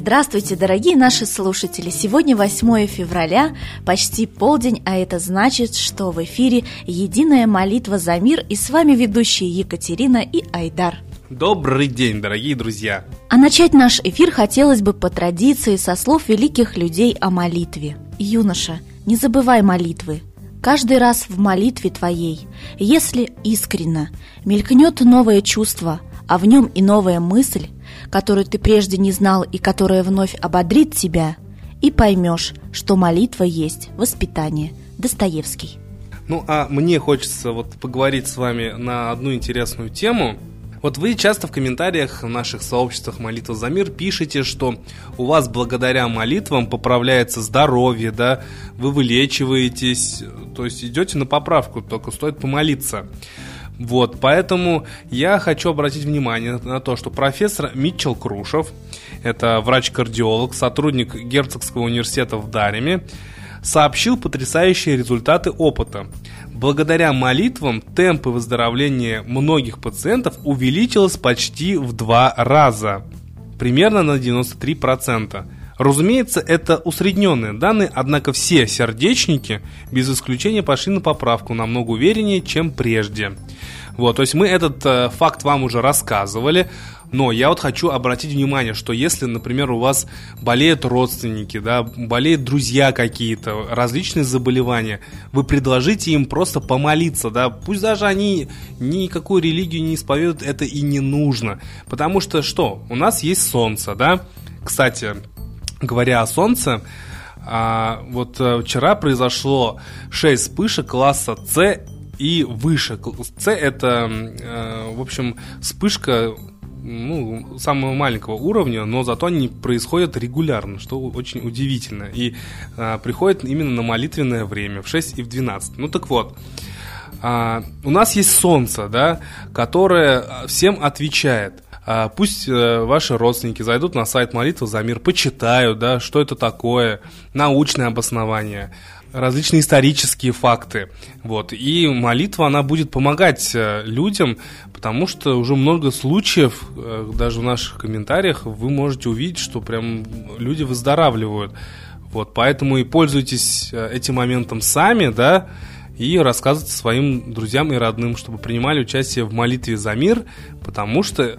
Здравствуйте, дорогие наши слушатели! Сегодня 8 февраля, почти полдень, а это значит, что в эфире «Единая молитва за мир» и с вами ведущие Екатерина и Айдар. Добрый день, дорогие друзья! А начать наш эфир хотелось бы по традиции со слов великих людей о молитве. Юноша, не забывай молитвы, Каждый раз в молитве твоей, если искренно, мелькнет новое чувство, а в нем и новая мысль, которую ты прежде не знал и которая вновь ободрит тебя, и поймешь, что молитва есть воспитание. Достоевский. Ну, а мне хочется вот поговорить с вами на одну интересную тему. Вот вы часто в комментариях в наших сообществах «Молитва за мир» пишете, что у вас благодаря молитвам поправляется здоровье, да, вы вылечиваетесь, то есть идете на поправку, только стоит помолиться. Вот, поэтому я хочу обратить внимание на то, что профессор Митчел Крушев, это врач-кардиолог, сотрудник Герцогского университета в Дареме, сообщил потрясающие результаты опыта. Благодаря молитвам темпы выздоровления многих пациентов увеличилось почти в два раза, примерно на 93%. Разумеется, это усредненные данные, однако все сердечники без исключения пошли на поправку намного увереннее, чем прежде. Вот, то есть мы этот э, факт вам уже рассказывали, но я вот хочу обратить внимание, что если, например, у вас болеют родственники, да, болеют друзья какие-то, различные заболевания, вы предложите им просто помолиться, да, пусть даже они никакую религию не исповедуют, это и не нужно. Потому что что? У нас есть солнце, да? Кстати, говоря о Солнце, а, вот а, вчера произошло 6 вспышек класса С и выше. С это, а, в общем, вспышка ну, самого маленького уровня, но зато они происходят регулярно, что очень удивительно. И а, приходят именно на молитвенное время, в 6 и в 12. Ну так вот, а, у нас есть солнце, да, которое всем отвечает – пусть э, ваши родственники зайдут на сайт Молитва за мир, почитают, да, что это такое, научное обоснование, различные исторические факты. Вот. И молитва, она будет помогать э, людям, потому что уже много случаев, э, даже в наших комментариях, вы можете увидеть, что прям люди выздоравливают. Вот, поэтому и пользуйтесь этим моментом сами, да, и рассказывайте своим друзьям и родным, чтобы принимали участие в молитве за мир, потому что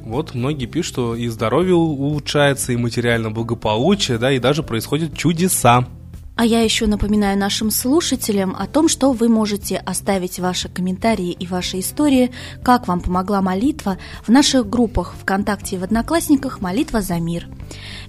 вот многие пишут, что и здоровье улучшается, и материальное благополучие, да, и даже происходят чудеса. А я еще напоминаю нашим слушателям о том, что вы можете оставить ваши комментарии и ваши истории, как вам помогла молитва в наших группах ВКонтакте и в Одноклассниках «Молитва за мир».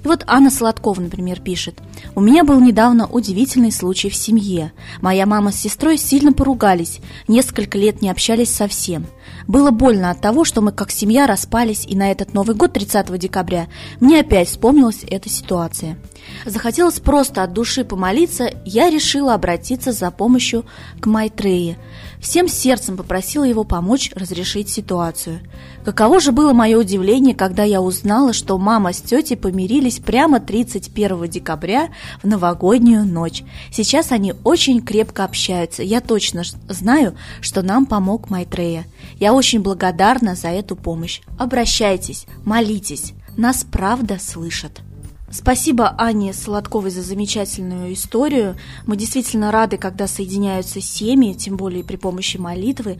И вот Анна Сладкова, например, пишет. «У меня был недавно удивительный случай в семье. Моя мама с сестрой сильно поругались, несколько лет не общались совсем. Было больно от того, что мы как семья распались, и на этот Новый год, 30 декабря, мне опять вспомнилась эта ситуация. Захотелось просто от души помолиться, я решила обратиться за помощью к Майтрее. Всем сердцем попросила его помочь разрешить ситуацию. Каково же было мое удивление, когда я узнала, что мама с тетей помирились прямо 31 декабря в новогоднюю ночь. Сейчас они очень крепко общаются. Я точно знаю, что нам помог Майтрея. Я очень благодарна за эту помощь. Обращайтесь, молитесь. Нас правда слышат. Спасибо Ане Солодковой за замечательную историю. Мы действительно рады, когда соединяются семьи, тем более при помощи молитвы.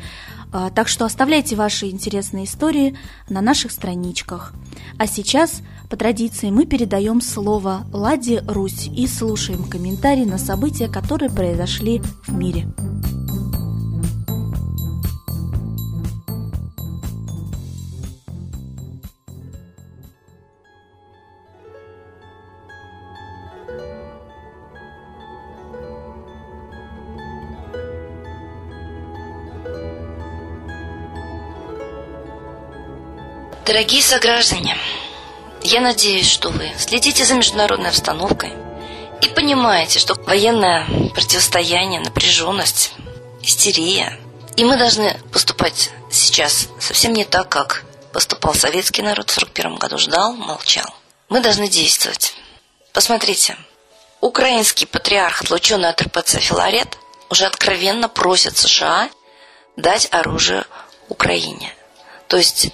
А, так что оставляйте ваши интересные истории на наших страничках. А сейчас, по традиции, мы передаем слово Ладе Русь и слушаем комментарии на события, которые произошли в мире. Дорогие сограждане, я надеюсь, что вы следите за международной обстановкой и понимаете, что военное противостояние, напряженность, истерия. И мы должны поступать сейчас совсем не так, как поступал советский народ в 1941 году. Ждал, молчал. Мы должны действовать. Посмотрите, украинский патриарх, отлученный от РПЦ Филарет, уже откровенно просит США дать оружие Украине. То есть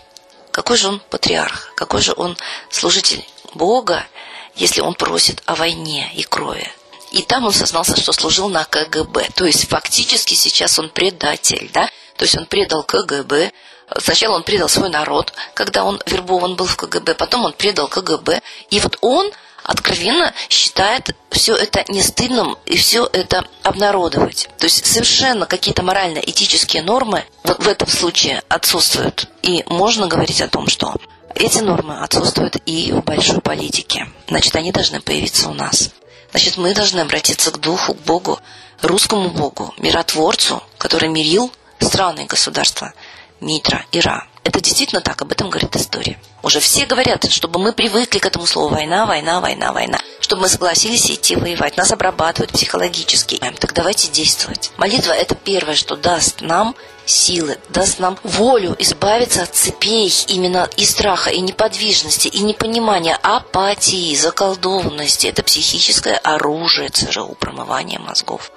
какой же он патриарх, какой же он служитель Бога, если он просит о войне и крови. И там он сознался, что служил на КГБ. То есть фактически сейчас он предатель, да? То есть он предал КГБ. Сначала он предал свой народ, когда он вербован был в КГБ, потом он предал КГБ. И вот он откровенно считает все это не стыдным и все это обнародовать. То есть совершенно какие-то морально-этические нормы вот в этом случае отсутствуют. И можно говорить о том, что эти нормы отсутствуют и в большой политике. Значит, они должны появиться у нас. Значит, мы должны обратиться к Духу, к Богу, русскому Богу, миротворцу, который мирил страны и государства Митра, Ира. Это действительно так, об этом говорит история. Уже все говорят, чтобы мы привыкли к этому слову война, война, война, война. Чтобы мы согласились идти воевать. Нас обрабатывают психологически. Так давайте действовать. Молитва – это первое, что даст нам силы, даст нам волю избавиться от цепей именно и страха, и неподвижности, и непонимания, апатии, заколдованности. Это психическое оружие ЦРУ, промывание мозгов.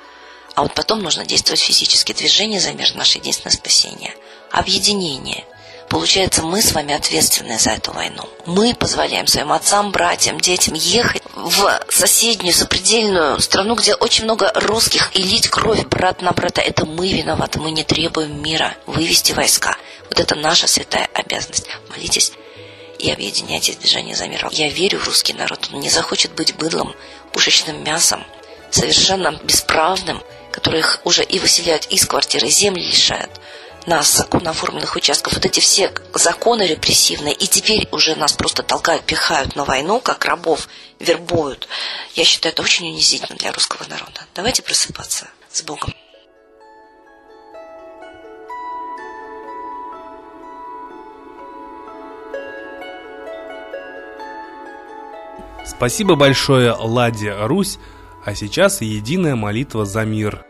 А вот потом нужно действовать физически. Движение за мир – наше единственное спасение. Объединение – Получается, мы с вами ответственны за эту войну. Мы позволяем своим отцам, братьям, детям ехать в соседнюю, сопредельную страну, где очень много русских, и лить кровь брат на брата. Это мы виноваты, мы не требуем мира, вывести войска. Вот это наша святая обязанность. Молитесь и объединяйтесь в движении за мир. Я верю в русский народ. Он не захочет быть быдлом, пушечным мясом, совершенно бесправным, которых уже и выселяют из квартиры, земли лишают нас законно оформленных участков, вот эти все законы репрессивные, и теперь уже нас просто толкают, пихают на войну, как рабов, вербуют. Я считаю, это очень унизительно для русского народа. Давайте просыпаться с Богом. Спасибо большое, Ладе Русь. А сейчас единая молитва за мир –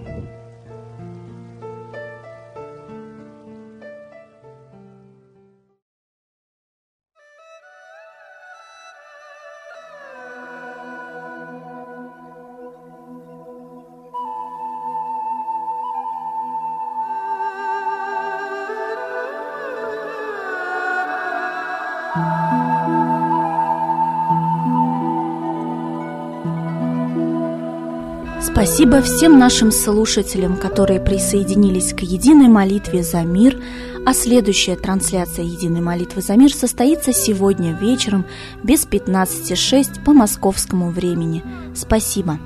Спасибо всем нашим слушателям, которые присоединились к единой молитве за мир, а следующая трансляция единой молитвы за мир состоится сегодня вечером без 15.06 по московскому времени. Спасибо.